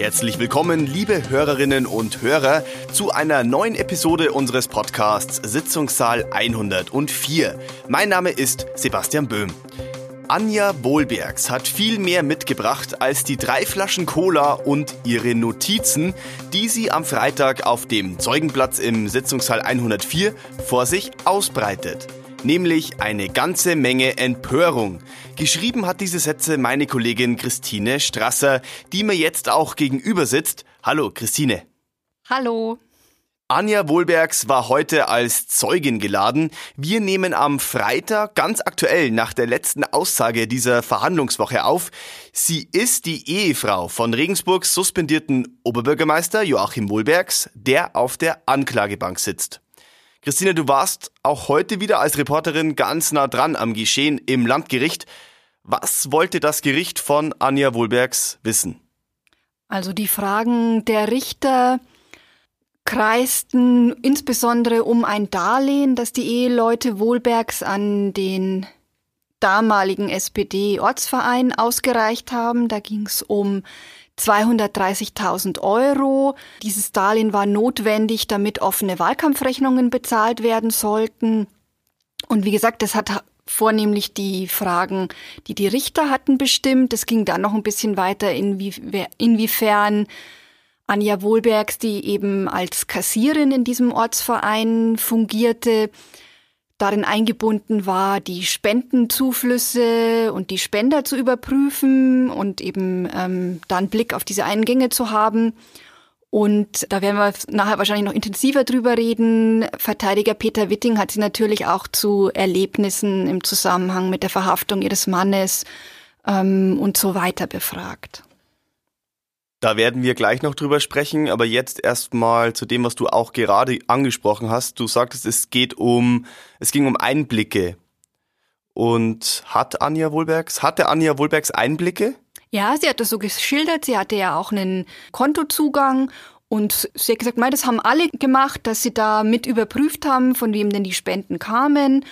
Herzlich willkommen, liebe Hörerinnen und Hörer, zu einer neuen Episode unseres Podcasts Sitzungssaal 104. Mein Name ist Sebastian Böhm. Anja Wohlbergs hat viel mehr mitgebracht als die drei Flaschen Cola und ihre Notizen, die sie am Freitag auf dem Zeugenplatz im Sitzungssaal 104 vor sich ausbreitet nämlich eine ganze Menge Empörung. Geschrieben hat diese Sätze meine Kollegin Christine Strasser, die mir jetzt auch gegenüber sitzt. Hallo, Christine. Hallo. Anja Wohlbergs war heute als Zeugin geladen. Wir nehmen am Freitag ganz aktuell nach der letzten Aussage dieser Verhandlungswoche auf. Sie ist die Ehefrau von Regensburgs suspendierten Oberbürgermeister Joachim Wohlbergs, der auf der Anklagebank sitzt. Christine, du warst auch heute wieder als Reporterin ganz nah dran am Geschehen im Landgericht. Was wollte das Gericht von Anja Wohlbergs wissen? Also die Fragen der Richter kreisten insbesondere um ein Darlehen, das die Eheleute Wohlbergs an den damaligen SPD-Ortsverein ausgereicht haben. Da ging es um 230.000 Euro. Dieses Darlehen war notwendig, damit offene Wahlkampfrechnungen bezahlt werden sollten. Und wie gesagt, das hat vornehmlich die Fragen, die die Richter hatten, bestimmt. Es ging dann noch ein bisschen weiter, inwie inwiefern Anja Wohlbergs, die eben als Kassierin in diesem Ortsverein fungierte, darin eingebunden war, die Spendenzuflüsse und die Spender zu überprüfen und eben ähm, da einen Blick auf diese Eingänge zu haben. Und da werden wir nachher wahrscheinlich noch intensiver drüber reden. Verteidiger Peter Witting hat sie natürlich auch zu Erlebnissen im Zusammenhang mit der Verhaftung ihres Mannes ähm, und so weiter befragt. Da werden wir gleich noch drüber sprechen, aber jetzt erstmal zu dem, was du auch gerade angesprochen hast. Du sagtest, es geht um, es ging um Einblicke. Und hat Anja Wohlbergs, hatte Anja Wohlbergs Einblicke? Ja, sie hat das so geschildert. Sie hatte ja auch einen Kontozugang und sie hat gesagt, das haben alle gemacht, dass sie da mit überprüft haben, von wem denn die Spenden kamen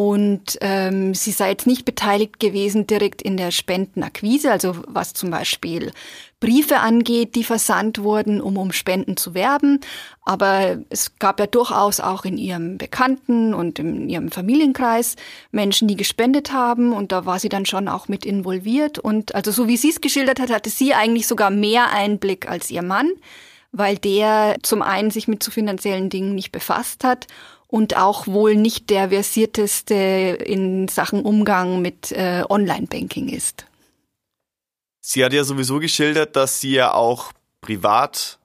und ähm, sie sei jetzt nicht beteiligt gewesen direkt in der Spendenakquise, also was zum Beispiel Briefe angeht, die versandt wurden, um um Spenden zu werben. Aber es gab ja durchaus auch in ihrem Bekannten und in ihrem Familienkreis Menschen, die gespendet haben. Und da war sie dann schon auch mit involviert. Und also so wie sie es geschildert hat, hatte sie eigentlich sogar mehr Einblick als ihr Mann, weil der zum einen sich mit so finanziellen Dingen nicht befasst hat und auch wohl nicht der versierteste in Sachen Umgang mit äh, Online-Banking ist. Sie hat ja sowieso geschildert, dass sie ja auch privat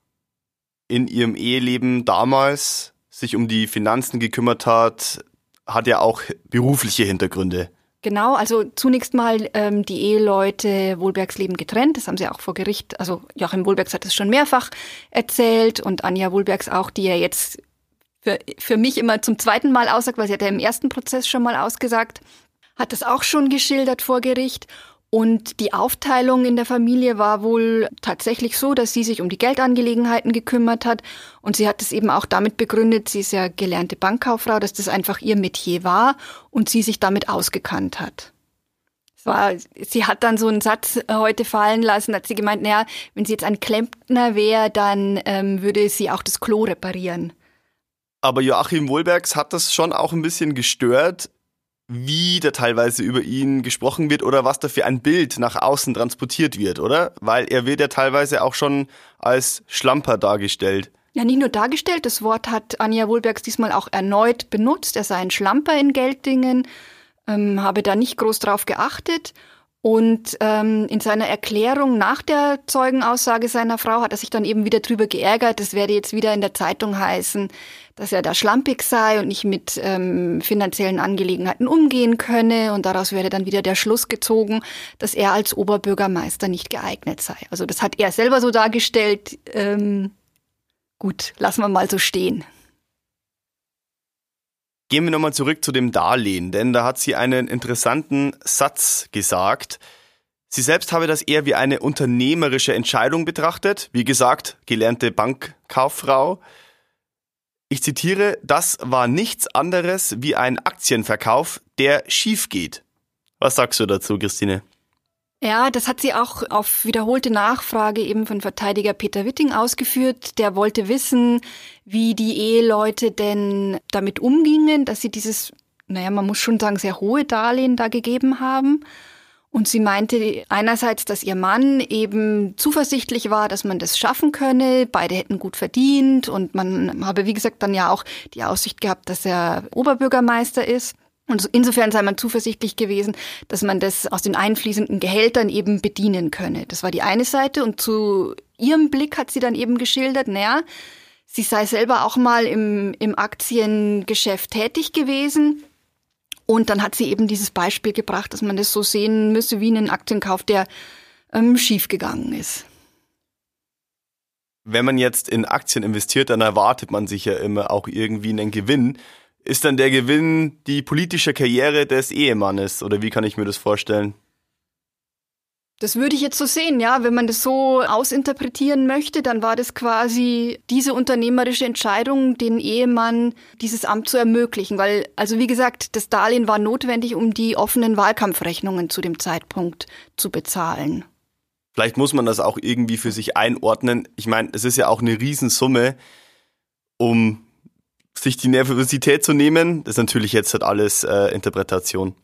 in ihrem Eheleben damals sich um die Finanzen gekümmert hat, hat ja auch berufliche Hintergründe. Genau, also zunächst mal ähm, die Eheleute Wohlbergs Leben getrennt. Das haben sie auch vor Gericht, also Joachim Wohlbergs hat es schon mehrfach erzählt und Anja Wohlbergs auch, die ja jetzt für, für mich immer zum zweiten Mal aussagt, weil sie hat ja im ersten Prozess schon mal ausgesagt, hat das auch schon geschildert vor Gericht. Und die Aufteilung in der Familie war wohl tatsächlich so, dass sie sich um die Geldangelegenheiten gekümmert hat. Und sie hat es eben auch damit begründet, sie ist ja gelernte Bankkauffrau, dass das einfach ihr Metier war und sie sich damit ausgekannt hat. War, sie hat dann so einen Satz heute fallen lassen, hat sie gemeint, naja, wenn sie jetzt ein Klempner wäre, dann ähm, würde sie auch das Klo reparieren. Aber Joachim Wohlbergs hat das schon auch ein bisschen gestört, wie da teilweise über ihn gesprochen wird oder was da für ein Bild nach außen transportiert wird, oder? Weil er wird ja teilweise auch schon als Schlamper dargestellt. Ja, nicht nur dargestellt, das Wort hat Anja Wohlbergs diesmal auch erneut benutzt. Er sei ein Schlamper in Geltingen, ähm, habe da nicht groß drauf geachtet. Und ähm, in seiner Erklärung nach der Zeugenaussage seiner Frau hat er sich dann eben wieder drüber geärgert. Das werde jetzt wieder in der Zeitung heißen, dass er da schlampig sei und nicht mit ähm, finanziellen Angelegenheiten umgehen könne. Und daraus werde dann wieder der Schluss gezogen, dass er als Oberbürgermeister nicht geeignet sei. Also das hat er selber so dargestellt. Ähm, gut, lassen wir mal so stehen. Gehen wir nochmal zurück zu dem Darlehen, denn da hat sie einen interessanten Satz gesagt. Sie selbst habe das eher wie eine unternehmerische Entscheidung betrachtet. Wie gesagt, gelernte Bankkauffrau. Ich zitiere, das war nichts anderes wie ein Aktienverkauf, der schief geht. Was sagst du dazu, Christine? Ja, das hat sie auch auf wiederholte Nachfrage eben von Verteidiger Peter Witting ausgeführt. Der wollte wissen, wie die Eheleute denn damit umgingen, dass sie dieses, naja, man muss schon sagen, sehr hohe Darlehen da gegeben haben. Und sie meinte einerseits, dass ihr Mann eben zuversichtlich war, dass man das schaffen könne. Beide hätten gut verdient und man habe, wie gesagt, dann ja auch die Aussicht gehabt, dass er Oberbürgermeister ist. Und insofern sei man zuversichtlich gewesen, dass man das aus den einfließenden Gehältern eben bedienen könne. Das war die eine Seite. Und zu ihrem Blick hat sie dann eben geschildert, naja, sie sei selber auch mal im, im Aktiengeschäft tätig gewesen. Und dann hat sie eben dieses Beispiel gebracht, dass man das so sehen müsse wie einen Aktienkauf, der ähm, schiefgegangen ist. Wenn man jetzt in Aktien investiert, dann erwartet man sich ja immer auch irgendwie einen Gewinn. Ist dann der Gewinn die politische Karriere des Ehemannes oder wie kann ich mir das vorstellen? Das würde ich jetzt so sehen, ja. Wenn man das so ausinterpretieren möchte, dann war das quasi diese unternehmerische Entscheidung, den Ehemann dieses Amt zu ermöglichen. Weil, also wie gesagt, das Darlehen war notwendig, um die offenen Wahlkampfrechnungen zu dem Zeitpunkt zu bezahlen. Vielleicht muss man das auch irgendwie für sich einordnen. Ich meine, es ist ja auch eine Riesensumme, um sich die Nervosität zu nehmen, das ist natürlich jetzt halt alles äh, Interpretation.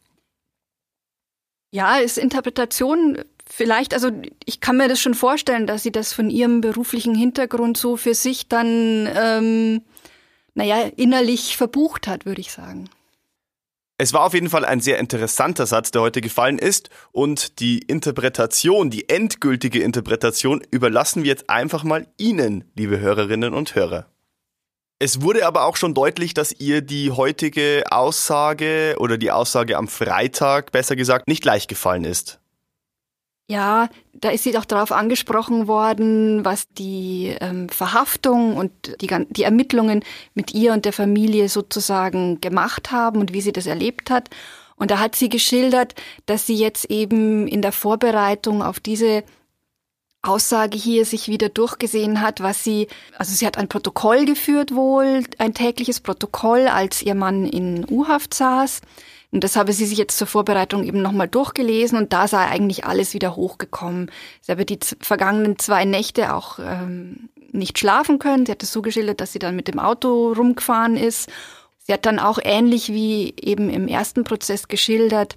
Ja, ist Interpretation vielleicht, also ich kann mir das schon vorstellen, dass sie das von ihrem beruflichen Hintergrund so für sich dann, ähm, naja, innerlich verbucht hat, würde ich sagen. Es war auf jeden Fall ein sehr interessanter Satz, der heute gefallen ist. Und die Interpretation, die endgültige Interpretation überlassen wir jetzt einfach mal Ihnen, liebe Hörerinnen und Hörer. Es wurde aber auch schon deutlich, dass ihr die heutige Aussage oder die Aussage am Freitag, besser gesagt, nicht leicht gefallen ist. Ja, da ist sie doch darauf angesprochen worden, was die ähm, Verhaftung und die, die Ermittlungen mit ihr und der Familie sozusagen gemacht haben und wie sie das erlebt hat. Und da hat sie geschildert, dass sie jetzt eben in der Vorbereitung auf diese Aussage hier sich wieder durchgesehen hat, was sie, also sie hat ein Protokoll geführt wohl, ein tägliches Protokoll, als ihr Mann in U-Haft saß. Und das habe sie sich jetzt zur Vorbereitung eben nochmal durchgelesen und da sei eigentlich alles wieder hochgekommen. Sie habe die vergangenen zwei Nächte auch ähm, nicht schlafen können. Sie hat es so geschildert, dass sie dann mit dem Auto rumgefahren ist. Sie hat dann auch ähnlich wie eben im ersten Prozess geschildert,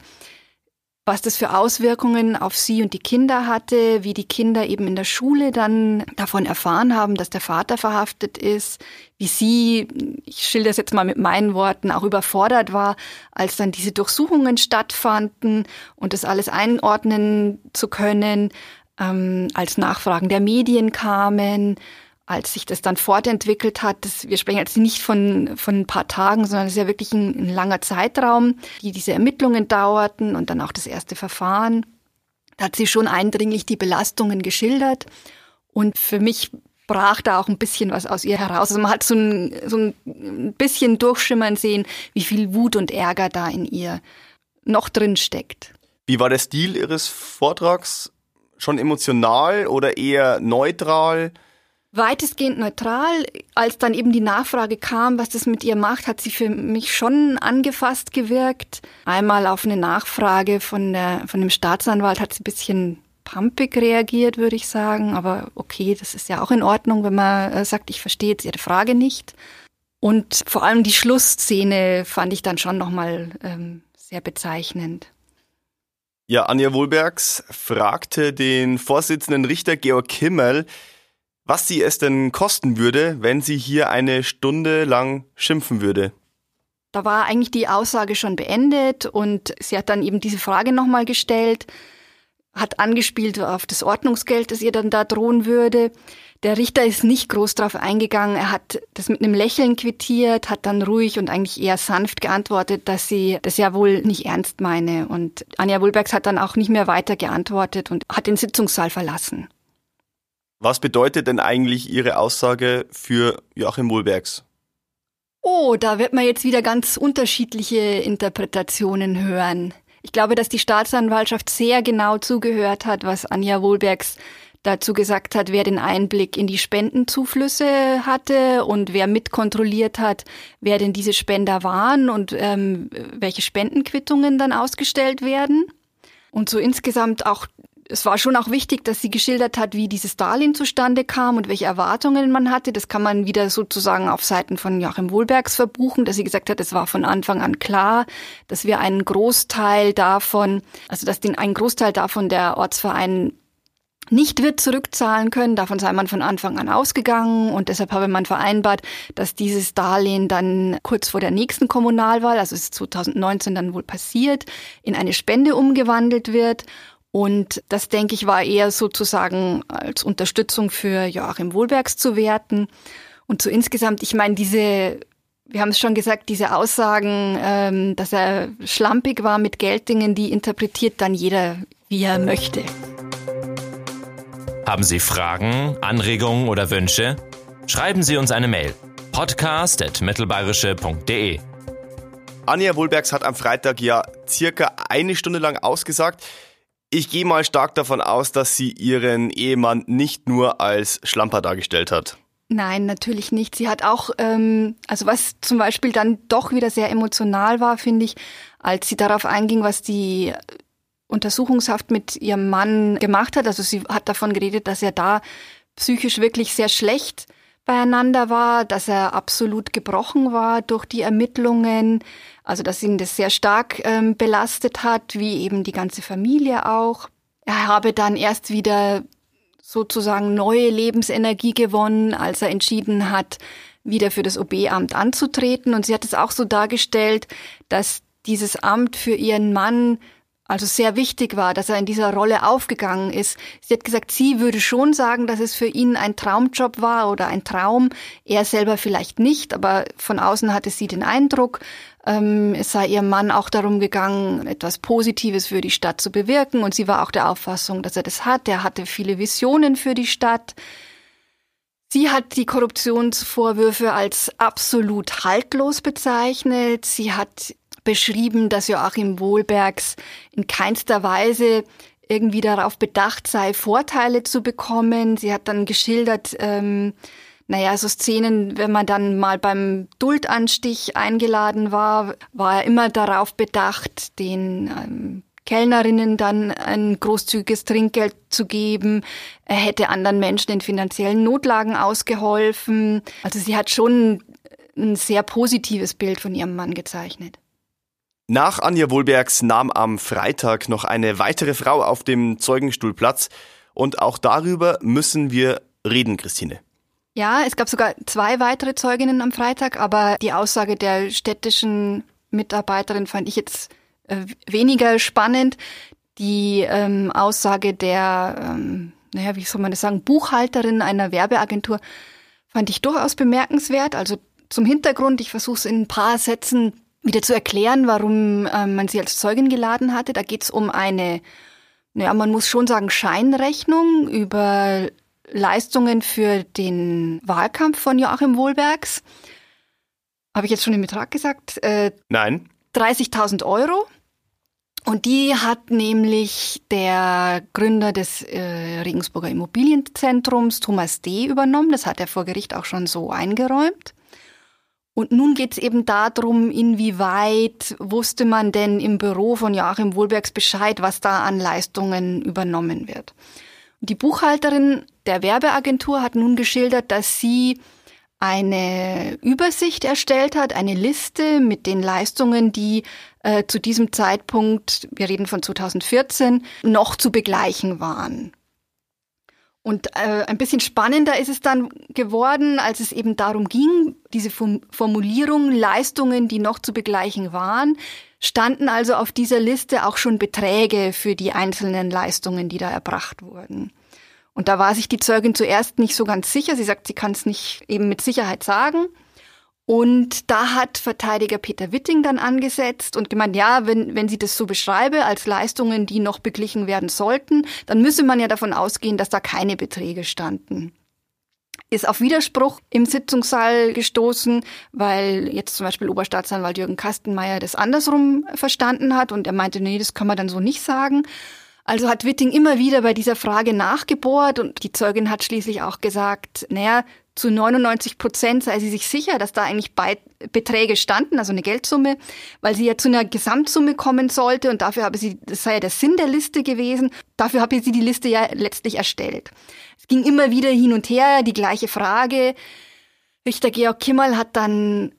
was das für Auswirkungen auf sie und die Kinder hatte, wie die Kinder eben in der Schule dann davon erfahren haben, dass der Vater verhaftet ist, wie sie, ich schilder es jetzt mal mit meinen Worten, auch überfordert war, als dann diese Durchsuchungen stattfanden und das alles einordnen zu können, ähm, als Nachfragen der Medien kamen, als sich das dann fortentwickelt hat, das, wir sprechen jetzt nicht von, von ein paar Tagen, sondern es ist ja wirklich ein, ein langer Zeitraum, die diese Ermittlungen dauerten und dann auch das erste Verfahren. Da hat sie schon eindringlich die Belastungen geschildert. Und für mich brach da auch ein bisschen was aus ihr heraus. Also man hat so ein, so ein bisschen durchschimmern sehen, wie viel Wut und Ärger da in ihr noch drin steckt. Wie war der Stil Ihres Vortrags? Schon emotional oder eher neutral? Weitestgehend neutral. Als dann eben die Nachfrage kam, was das mit ihr macht, hat sie für mich schon angefasst gewirkt. Einmal auf eine Nachfrage von, der, von dem Staatsanwalt hat sie ein bisschen pumpig reagiert, würde ich sagen. Aber okay, das ist ja auch in Ordnung, wenn man äh, sagt, ich verstehe jetzt Ihre Frage nicht. Und vor allem die Schlussszene fand ich dann schon nochmal ähm, sehr bezeichnend. Ja, Anja Wohlbergs fragte den Vorsitzenden Richter Georg Kimmel, was sie es denn kosten würde, wenn sie hier eine Stunde lang schimpfen würde. Da war eigentlich die Aussage schon beendet und sie hat dann eben diese Frage nochmal gestellt, hat angespielt auf das Ordnungsgeld, das ihr dann da drohen würde. Der Richter ist nicht groß drauf eingegangen. Er hat das mit einem Lächeln quittiert, hat dann ruhig und eigentlich eher sanft geantwortet, dass sie das ja wohl nicht ernst meine. Und Anja Wulbergs hat dann auch nicht mehr weiter geantwortet und hat den Sitzungssaal verlassen. Was bedeutet denn eigentlich Ihre Aussage für Joachim Wohlbergs? Oh, da wird man jetzt wieder ganz unterschiedliche Interpretationen hören. Ich glaube, dass die Staatsanwaltschaft sehr genau zugehört hat, was Anja Wohlbergs dazu gesagt hat, wer den Einblick in die Spendenzuflüsse hatte und wer mitkontrolliert hat, wer denn diese Spender waren und ähm, welche Spendenquittungen dann ausgestellt werden. Und so insgesamt auch es war schon auch wichtig, dass sie geschildert hat, wie dieses Darlehen zustande kam und welche Erwartungen man hatte. Das kann man wieder sozusagen auf Seiten von Joachim Wohlbergs verbuchen, dass sie gesagt hat, es war von Anfang an klar, dass wir einen Großteil davon, also dass den einen Großteil davon der Ortsverein nicht wird zurückzahlen können. Davon sei man von Anfang an ausgegangen und deshalb habe man vereinbart, dass dieses Darlehen dann kurz vor der nächsten Kommunalwahl, also es ist 2019 dann wohl passiert, in eine Spende umgewandelt wird und das, denke ich, war eher sozusagen als Unterstützung für Joachim Wohlbergs zu werten. Und so insgesamt, ich meine, diese, wir haben es schon gesagt, diese Aussagen, ähm, dass er schlampig war mit Geltingen, die interpretiert dann jeder, wie er möchte. Haben Sie Fragen, Anregungen oder Wünsche? Schreiben Sie uns eine Mail. podcast.mittelbayerische.de Anja Wohlbergs hat am Freitag ja circa eine Stunde lang ausgesagt. Ich gehe mal stark davon aus, dass sie ihren Ehemann nicht nur als Schlamper dargestellt hat. Nein, natürlich nicht. Sie hat auch, ähm, also was zum Beispiel dann doch wieder sehr emotional war, finde ich, als sie darauf einging, was die Untersuchungshaft mit ihrem Mann gemacht hat. Also sie hat davon geredet, dass er da psychisch wirklich sehr schlecht beieinander war, dass er absolut gebrochen war durch die Ermittlungen, also dass ihn das sehr stark ähm, belastet hat, wie eben die ganze Familie auch. Er habe dann erst wieder sozusagen neue Lebensenergie gewonnen, als er entschieden hat, wieder für das OB-Amt anzutreten. Und sie hat es auch so dargestellt, dass dieses Amt für ihren Mann also sehr wichtig war, dass er in dieser Rolle aufgegangen ist. Sie hat gesagt, sie würde schon sagen, dass es für ihn ein Traumjob war oder ein Traum. Er selber vielleicht nicht, aber von außen hatte sie den Eindruck, ähm, es sei ihrem Mann auch darum gegangen, etwas Positives für die Stadt zu bewirken und sie war auch der Auffassung, dass er das hat. Er hatte viele Visionen für die Stadt. Sie hat die Korruptionsvorwürfe als absolut haltlos bezeichnet. Sie hat beschrieben, dass Joachim Wohlbergs in keinster Weise irgendwie darauf bedacht sei, Vorteile zu bekommen. Sie hat dann geschildert, ähm, naja, so Szenen, wenn man dann mal beim Duldanstich eingeladen war, war er immer darauf bedacht, den ähm, Kellnerinnen dann ein großzügiges Trinkgeld zu geben. Er hätte anderen Menschen in finanziellen Notlagen ausgeholfen. Also sie hat schon ein sehr positives Bild von ihrem Mann gezeichnet. Nach Anja Wohlbergs nahm am Freitag noch eine weitere Frau auf dem Zeugenstuhl Platz und auch darüber müssen wir reden, Christine. Ja, es gab sogar zwei weitere Zeuginnen am Freitag, aber die Aussage der städtischen Mitarbeiterin fand ich jetzt äh, weniger spannend. Die ähm, Aussage der, ähm, naja, wie soll man das sagen, Buchhalterin einer Werbeagentur fand ich durchaus bemerkenswert. Also zum Hintergrund, ich versuche es in ein paar Sätzen wieder zu erklären, warum ähm, man sie als Zeugin geladen hatte. Da geht es um eine, naja, man muss schon sagen, Scheinrechnung über Leistungen für den Wahlkampf von Joachim Wohlbergs. Habe ich jetzt schon den Betrag gesagt? Äh, Nein. 30.000 Euro. Und die hat nämlich der Gründer des äh, Regensburger Immobilienzentrums, Thomas D., übernommen. Das hat er vor Gericht auch schon so eingeräumt. Und nun geht es eben darum, inwieweit wusste man denn im Büro von Joachim Wohlbergs Bescheid, was da an Leistungen übernommen wird. Die Buchhalterin der Werbeagentur hat nun geschildert, dass sie eine Übersicht erstellt hat, eine Liste mit den Leistungen, die äh, zu diesem Zeitpunkt, wir reden von 2014, noch zu begleichen waren. Und äh, ein bisschen spannender ist es dann geworden, als es eben darum ging, diese Formulierung Leistungen, die noch zu begleichen waren, standen also auf dieser Liste auch schon Beträge für die einzelnen Leistungen, die da erbracht wurden. Und da war sich die Zeugin zuerst nicht so ganz sicher. Sie sagt, sie kann es nicht eben mit Sicherheit sagen. Und da hat Verteidiger Peter Witting dann angesetzt und gemeint, ja, wenn, wenn sie das so beschreibe als Leistungen, die noch beglichen werden sollten, dann müsse man ja davon ausgehen, dass da keine Beträge standen. Ist auf Widerspruch im Sitzungssaal gestoßen, weil jetzt zum Beispiel Oberstaatsanwalt Jürgen Kastenmeier das andersrum verstanden hat und er meinte, nee, das kann man dann so nicht sagen. Also hat Witting immer wieder bei dieser Frage nachgebohrt und die Zeugin hat schließlich auch gesagt, naja, zu 99 Prozent sei sie sich sicher, dass da eigentlich Be Beträge standen, also eine Geldsumme, weil sie ja zu einer Gesamtsumme kommen sollte und dafür habe sie, das sei ja der Sinn der Liste gewesen, dafür habe sie die Liste ja letztlich erstellt. Es ging immer wieder hin und her, die gleiche Frage. Richter Georg Kimmel hat dann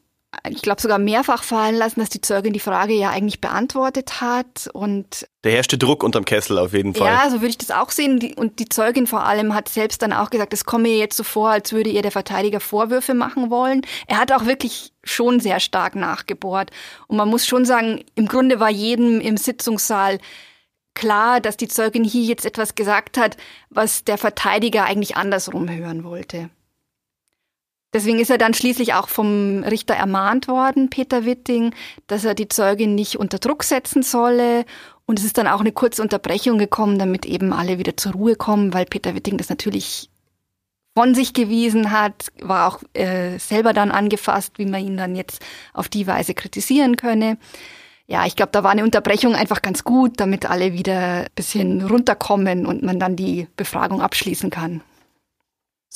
ich glaube sogar mehrfach fallen lassen, dass die Zeugin die Frage ja eigentlich beantwortet hat und da herrschte Druck unterm Kessel auf jeden Fall. Ja, so würde ich das auch sehen und die Zeugin vor allem hat selbst dann auch gesagt, es komme ihr jetzt so vor, als würde ihr der Verteidiger Vorwürfe machen wollen. Er hat auch wirklich schon sehr stark nachgebohrt und man muss schon sagen, im Grunde war jedem im Sitzungssaal klar, dass die Zeugin hier jetzt etwas gesagt hat, was der Verteidiger eigentlich andersrum hören wollte. Deswegen ist er dann schließlich auch vom Richter ermahnt worden, Peter Witting, dass er die Zeugin nicht unter Druck setzen solle. Und es ist dann auch eine kurze Unterbrechung gekommen, damit eben alle wieder zur Ruhe kommen, weil Peter Witting das natürlich von sich gewiesen hat, war auch äh, selber dann angefasst, wie man ihn dann jetzt auf die Weise kritisieren könne. Ja, ich glaube, da war eine Unterbrechung einfach ganz gut, damit alle wieder ein bisschen runterkommen und man dann die Befragung abschließen kann.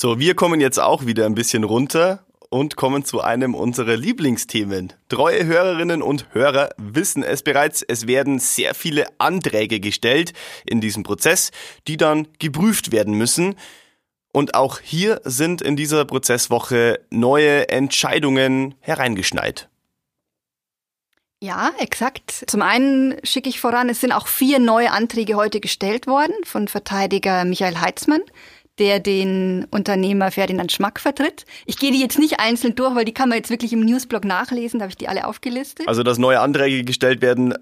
So, wir kommen jetzt auch wieder ein bisschen runter und kommen zu einem unserer Lieblingsthemen. Treue Hörerinnen und Hörer wissen es bereits, es werden sehr viele Anträge gestellt in diesem Prozess, die dann geprüft werden müssen. Und auch hier sind in dieser Prozesswoche neue Entscheidungen hereingeschneit. Ja, exakt. Zum einen schicke ich voran, es sind auch vier neue Anträge heute gestellt worden von Verteidiger Michael Heitzmann der den Unternehmer Ferdinand Schmack vertritt. Ich gehe die jetzt nicht einzeln durch, weil die kann man jetzt wirklich im Newsblog nachlesen, da habe ich die alle aufgelistet. Also, dass neue Anträge gestellt werden,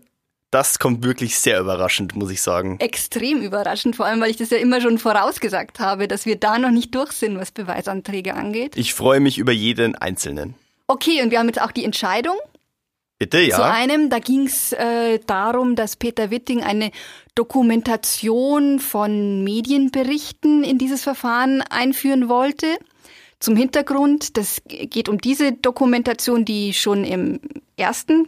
das kommt wirklich sehr überraschend, muss ich sagen. Extrem überraschend, vor allem, weil ich das ja immer schon vorausgesagt habe, dass wir da noch nicht durch sind, was Beweisanträge angeht. Ich freue mich über jeden einzelnen. Okay, und wir haben jetzt auch die Entscheidung. Bitte, ja. Zu einem, da ging es äh, darum, dass Peter Witting eine Dokumentation von Medienberichten in dieses Verfahren einführen wollte. Zum Hintergrund, das geht um diese Dokumentation, die schon im ersten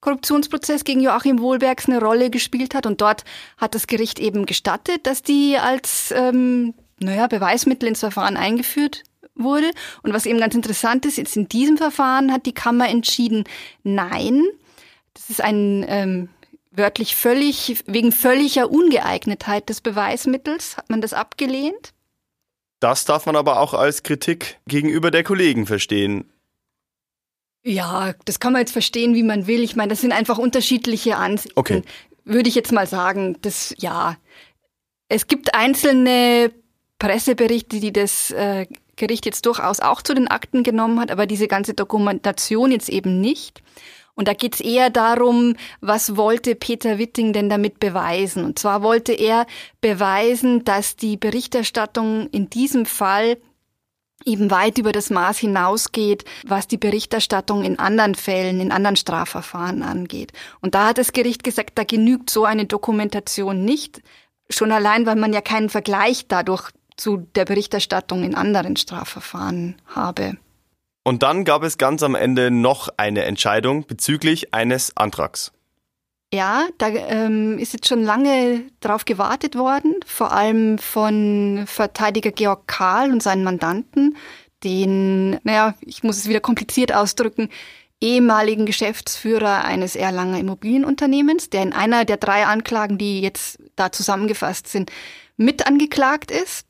Korruptionsprozess gegen Joachim Wohlbergs eine Rolle gespielt hat. Und dort hat das Gericht eben gestattet, dass die als ähm, naja, Beweismittel ins Verfahren eingeführt wurde. Und was eben ganz interessant ist, jetzt in diesem Verfahren hat die Kammer entschieden, nein, das ist ein ähm, wörtlich völlig, wegen völliger Ungeeignetheit des Beweismittels hat man das abgelehnt. Das darf man aber auch als Kritik gegenüber der Kollegen verstehen. Ja, das kann man jetzt verstehen, wie man will. Ich meine, das sind einfach unterschiedliche Ansichten. Okay. Würde ich jetzt mal sagen, das, ja. Es gibt einzelne Presseberichte, die das äh, Gericht jetzt durchaus auch zu den Akten genommen hat, aber diese ganze Dokumentation jetzt eben nicht. Und da geht's eher darum, was wollte Peter Witting denn damit beweisen? Und zwar wollte er beweisen, dass die Berichterstattung in diesem Fall eben weit über das Maß hinausgeht, was die Berichterstattung in anderen Fällen, in anderen Strafverfahren angeht. Und da hat das Gericht gesagt, da genügt so eine Dokumentation nicht. Schon allein, weil man ja keinen Vergleich dadurch zu der Berichterstattung in anderen Strafverfahren habe. Und dann gab es ganz am Ende noch eine Entscheidung bezüglich eines Antrags. Ja, da ähm, ist jetzt schon lange darauf gewartet worden, vor allem von Verteidiger Georg Kahl und seinen Mandanten, den, naja, ich muss es wieder kompliziert ausdrücken, ehemaligen Geschäftsführer eines Erlanger Immobilienunternehmens, der in einer der drei Anklagen, die jetzt da zusammengefasst sind, mit angeklagt ist.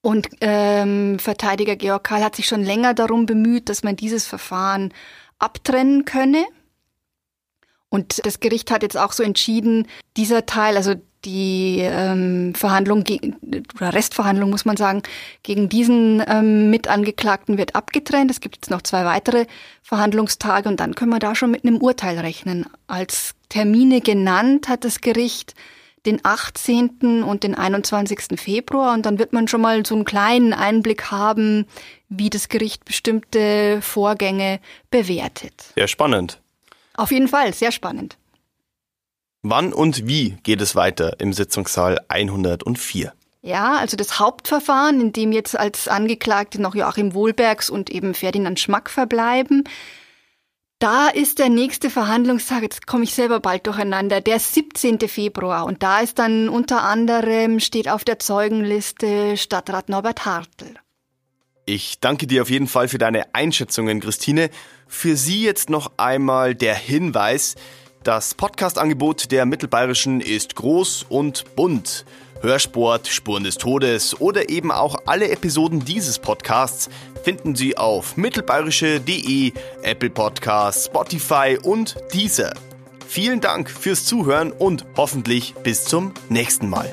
Und ähm, Verteidiger Georg Karl hat sich schon länger darum bemüht, dass man dieses Verfahren abtrennen könne. Und das Gericht hat jetzt auch so entschieden, dieser Teil, also die ähm, Verhandlung oder Restverhandlung muss man sagen, gegen diesen ähm, Mitangeklagten wird abgetrennt. Es gibt jetzt noch zwei weitere Verhandlungstage und dann können wir da schon mit einem Urteil rechnen. Als Termine genannt hat das Gericht den 18. und den 21. Februar und dann wird man schon mal so einen kleinen Einblick haben, wie das Gericht bestimmte Vorgänge bewertet. Sehr spannend. Auf jeden Fall, sehr spannend. Wann und wie geht es weiter im Sitzungssaal 104? Ja, also das Hauptverfahren, in dem jetzt als Angeklagte noch Joachim Wohlbergs und eben Ferdinand Schmack verbleiben, da ist der nächste Verhandlungstag, jetzt komme ich selber bald durcheinander, der 17. Februar. Und da ist dann unter anderem, steht auf der Zeugenliste Stadtrat Norbert Hartl. Ich danke dir auf jeden Fall für deine Einschätzungen, Christine. Für Sie jetzt noch einmal der Hinweis, das Podcast-Angebot der Mittelbayerischen ist groß und bunt. Hörsport, Spuren des Todes oder eben auch alle Episoden dieses Podcasts finden Sie auf mittelbayerische.de, Apple Podcasts, Spotify und Deezer. Vielen Dank fürs Zuhören und hoffentlich bis zum nächsten Mal.